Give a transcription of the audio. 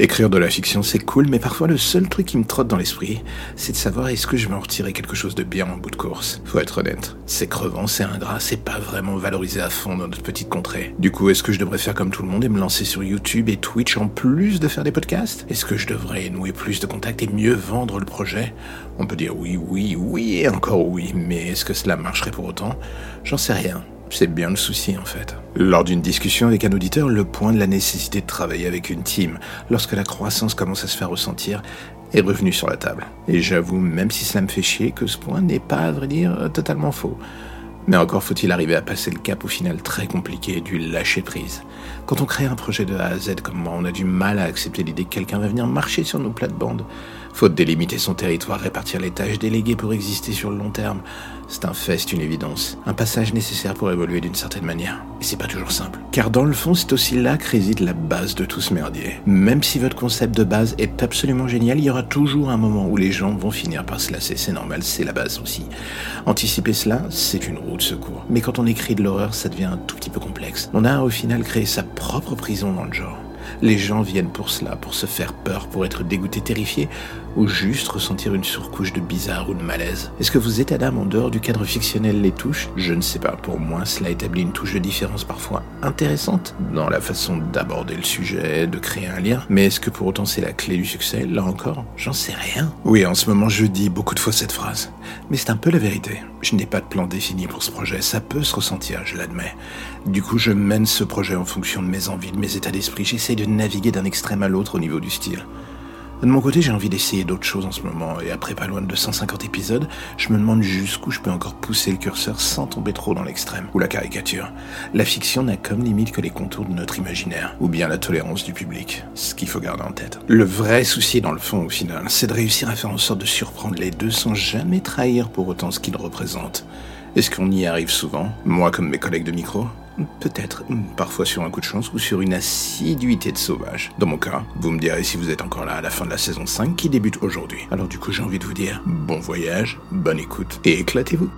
Écrire de la fiction, c'est cool, mais parfois le seul truc qui me trotte dans l'esprit, c'est de savoir est-ce que je vais en retirer quelque chose de bien en bout de course. Faut être honnête. C'est crevant, c'est ingrat, c'est pas vraiment valorisé à fond dans notre petite contrée. Du coup, est-ce que je devrais faire comme tout le monde et me lancer sur YouTube et Twitch en plus de faire des podcasts? Est-ce que je devrais nouer plus de contacts et mieux vendre le projet? On peut dire oui, oui, oui et encore oui, mais est-ce que cela marcherait pour autant? J'en sais rien. C'est bien le souci en fait. Lors d'une discussion avec un auditeur, le point de la nécessité de travailler avec une team, lorsque la croissance commence à se faire ressentir, est revenu sur la table. Et j'avoue, même si cela me fait chier, que ce point n'est pas, à vrai dire, totalement faux. Mais encore faut-il arriver à passer le cap au final très compliqué du lâcher prise. Quand on crée un projet de A à Z comme moi, on a du mal à accepter l'idée que quelqu'un va venir marcher sur nos plates-bandes. Faute délimiter son territoire, répartir les tâches déléguées pour exister sur le long terme. C'est un fait, c'est une évidence. Un passage nécessaire pour évoluer d'une certaine manière. Et c'est pas toujours simple. Car dans le fond, c'est aussi là que réside la base de tout ce merdier. Même si votre concept de base est absolument génial, il y aura toujours un moment où les gens vont finir par se lasser. C'est normal, c'est la base aussi. Anticiper cela, c'est une roue de secours. Mais quand on écrit de l'horreur, ça devient un tout petit peu complexe. On a au final créé sa propre prison dans le genre. Les gens viennent pour cela, pour se faire peur, pour être dégoûtés, terrifiés, ou juste ressentir une surcouche de bizarre ou de malaise. Est-ce que vos états d'âme en dehors du cadre fictionnel les touchent Je ne sais pas. Pour moi, cela établit une touche de différence parfois intéressante dans la façon d'aborder le sujet, de créer un lien. Mais est-ce que pour autant c'est la clé du succès? Là encore, j'en sais rien. Oui, en ce moment, je dis beaucoup de fois cette phrase. Mais c'est un peu la vérité. Je n'ai pas de plan défini pour ce projet. Ça peut se ressentir, je l'admets. Du coup, je mène ce projet en fonction de mes envies, de mes états d'esprit. De naviguer d'un extrême à l'autre au niveau du style. De mon côté, j'ai envie d'essayer d'autres choses en ce moment, et après pas loin de 250 épisodes, je me demande jusqu'où je peux encore pousser le curseur sans tomber trop dans l'extrême, ou la caricature. La fiction n'a comme limite que les contours de notre imaginaire, ou bien la tolérance du public, ce qu'il faut garder en tête. Le vrai souci dans le fond, au final, c'est de réussir à faire en sorte de surprendre les deux sans jamais trahir pour autant ce qu'ils représentent. Est-ce qu'on y arrive souvent Moi comme mes collègues de micro? Peut-être, parfois sur un coup de chance ou sur une assiduité de sauvage. Dans mon cas, vous me direz si vous êtes encore là à la fin de la saison 5 qui débute aujourd'hui. Alors du coup j'ai envie de vous dire bon voyage, bonne écoute et éclatez-vous.